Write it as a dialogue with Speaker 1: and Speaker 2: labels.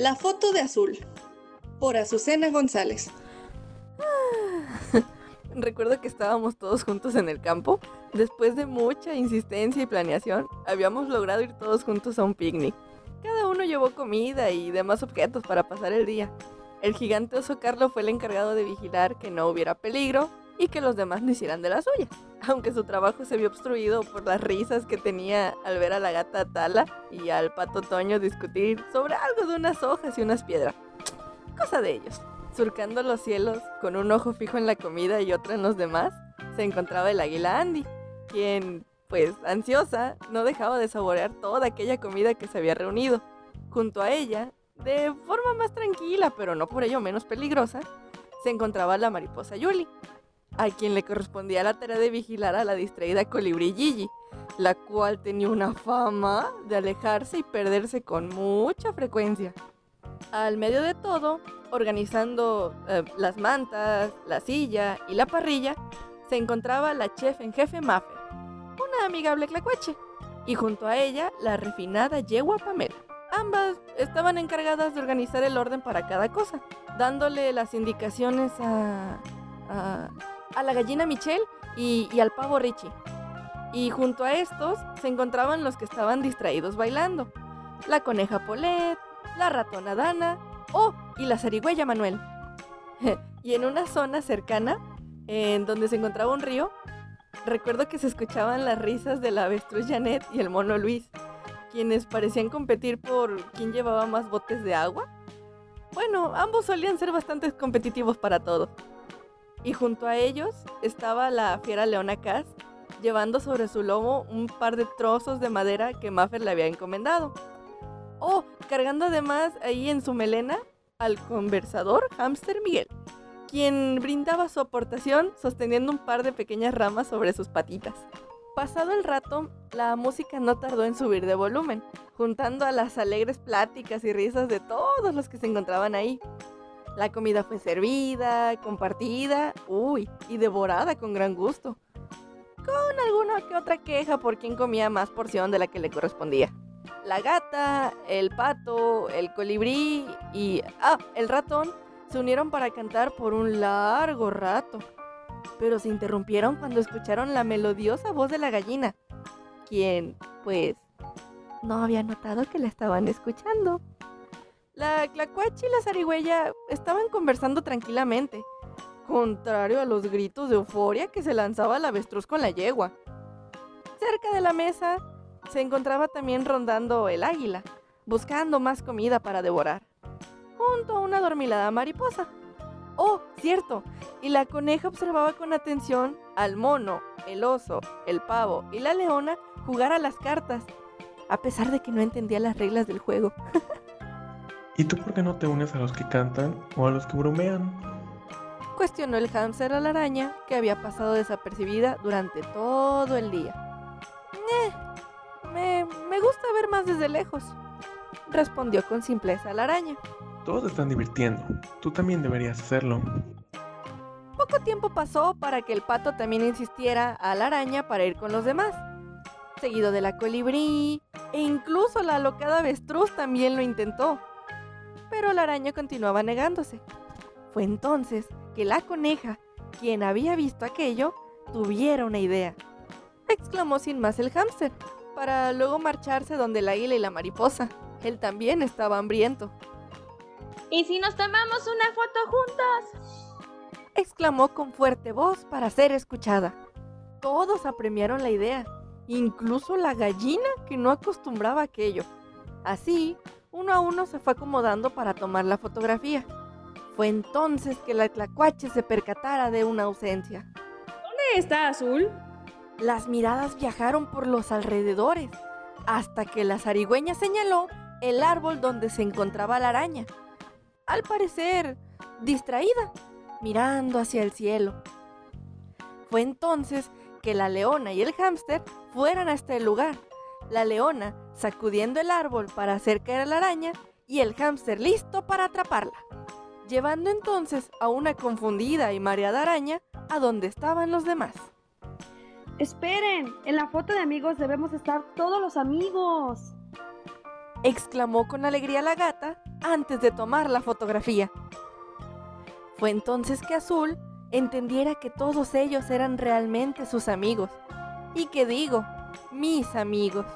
Speaker 1: La foto de azul, por Azucena González.
Speaker 2: Recuerdo que estábamos todos juntos en el campo. Después de mucha insistencia y planeación, habíamos logrado ir todos juntos a un picnic. Cada uno llevó comida y demás objetos para pasar el día. El gigante oso Carlo fue el encargado de vigilar que no hubiera peligro y que los demás no hicieran de las suyas, aunque su trabajo se vio obstruido por las risas que tenía al ver a la gata Tala y al pato Toño discutir sobre algo de unas hojas y unas piedras. Cosa de ellos. Surcando los cielos, con un ojo fijo en la comida y otro en los demás, se encontraba el águila Andy, quien, pues ansiosa, no dejaba de saborear toda aquella comida que se había reunido. Junto a ella, de forma más tranquila, pero no por ello menos peligrosa, se encontraba la mariposa Yuli, a quien le correspondía la tarea de vigilar a la distraída colibrí Gigi, la cual tenía una fama de alejarse y perderse con mucha frecuencia. Al medio de todo, organizando eh, las mantas, la silla y la parrilla, se encontraba la chef en jefe Maffer, una amigable clacuache, y junto a ella la refinada yegua Pamela. Ambas estaban encargadas de organizar el orden para cada cosa, dándole las indicaciones a, a, a la gallina Michelle y, al pavo Richie. Y junto a estos se encontraban los que estaban distraídos bailando. La coneja Polet, la ratona Dana, oh, y la zarigüeya Manuel. y en una zona cercana, en donde se encontraba un río, recuerdo que se escuchaban las risas de la avestruz Janet y el mono Luis, quienes parecían competir por quién llevaba más botes de agua. Bueno, ambos solían ser bastante competitivos para todo. Y junto a ellos estaba la fiera Leona Cass, llevando sobre su lomo un par de trozos de madera que Maffer le había encomendado. Oh, cargando además ahí en su melena al conversador hámster Miguel, quien brindaba su aportación sosteniendo un par de pequeñas ramas sobre sus patitas. Pasado el rato, la música no tardó en subir de volumen, juntando a las alegres pláticas y risas de todos los que se encontraban ahí. La comida fue servida, compartida, uy, y devorada con gran gusto. Con alguna que otra queja por quien comía más porción de la que le correspondía. La gata, el pato, el colibrí y... Ah, el ratón se unieron para cantar por un largo rato. Pero se interrumpieron cuando escucharon la melodiosa voz de la gallina, quien, pues, no había notado que la estaban escuchando. La clacuachi y la zarigüeya estaban conversando tranquilamente, contrario a los gritos de euforia que se lanzaba el avestruz con la yegua. Cerca de la mesa se encontraba también rondando el águila, buscando más comida para devorar, junto a una dormilada mariposa. Oh, cierto, y la coneja observaba con atención al mono, el oso, el pavo y la leona jugar a las cartas, a pesar de que no entendía las reglas del juego.
Speaker 3: ¿Y tú por qué no te unes a los que cantan o a los que bromean?
Speaker 2: Cuestionó el hámster a la araña, que había pasado desapercibida durante todo el día. Eh, me, me gusta ver más desde lejos, respondió con simpleza la araña.
Speaker 3: Todos están divirtiendo. Tú también deberías hacerlo.
Speaker 2: Poco tiempo pasó para que el pato también insistiera a la araña para ir con los demás. Seguido de la colibrí, e incluso la alocada avestruz también lo intentó. Pero la araña continuaba negándose. Fue entonces que la coneja, quien había visto aquello, tuviera una idea. Exclamó sin más el hámster, para luego marcharse donde el águila y la mariposa. Él también estaba hambriento.
Speaker 4: ¿Y si nos tomamos una foto juntos?
Speaker 2: exclamó con fuerte voz para ser escuchada. Todos apremiaron la idea, incluso la gallina que no acostumbraba a aquello. Así, uno a uno se fue acomodando para tomar la fotografía. Fue entonces que la tlacuache se percatara de una ausencia.
Speaker 4: ¿Dónde está Azul?
Speaker 2: Las miradas viajaron por los alrededores, hasta que la zarigüeña señaló el árbol donde se encontraba la araña. Al parecer, distraída, mirando hacia el cielo. Fue entonces que la leona y el hámster fueran a este lugar. La leona sacudiendo el árbol para hacer caer a la araña y el hámster listo para atraparla, llevando entonces a una confundida y mareada araña a donde estaban los demás.
Speaker 5: Esperen, en la foto de amigos debemos estar todos los amigos.
Speaker 2: exclamó con alegría la gata antes de tomar la fotografía. Fue entonces que Azul entendiera que todos ellos eran realmente sus amigos. Y que digo, mis amigos.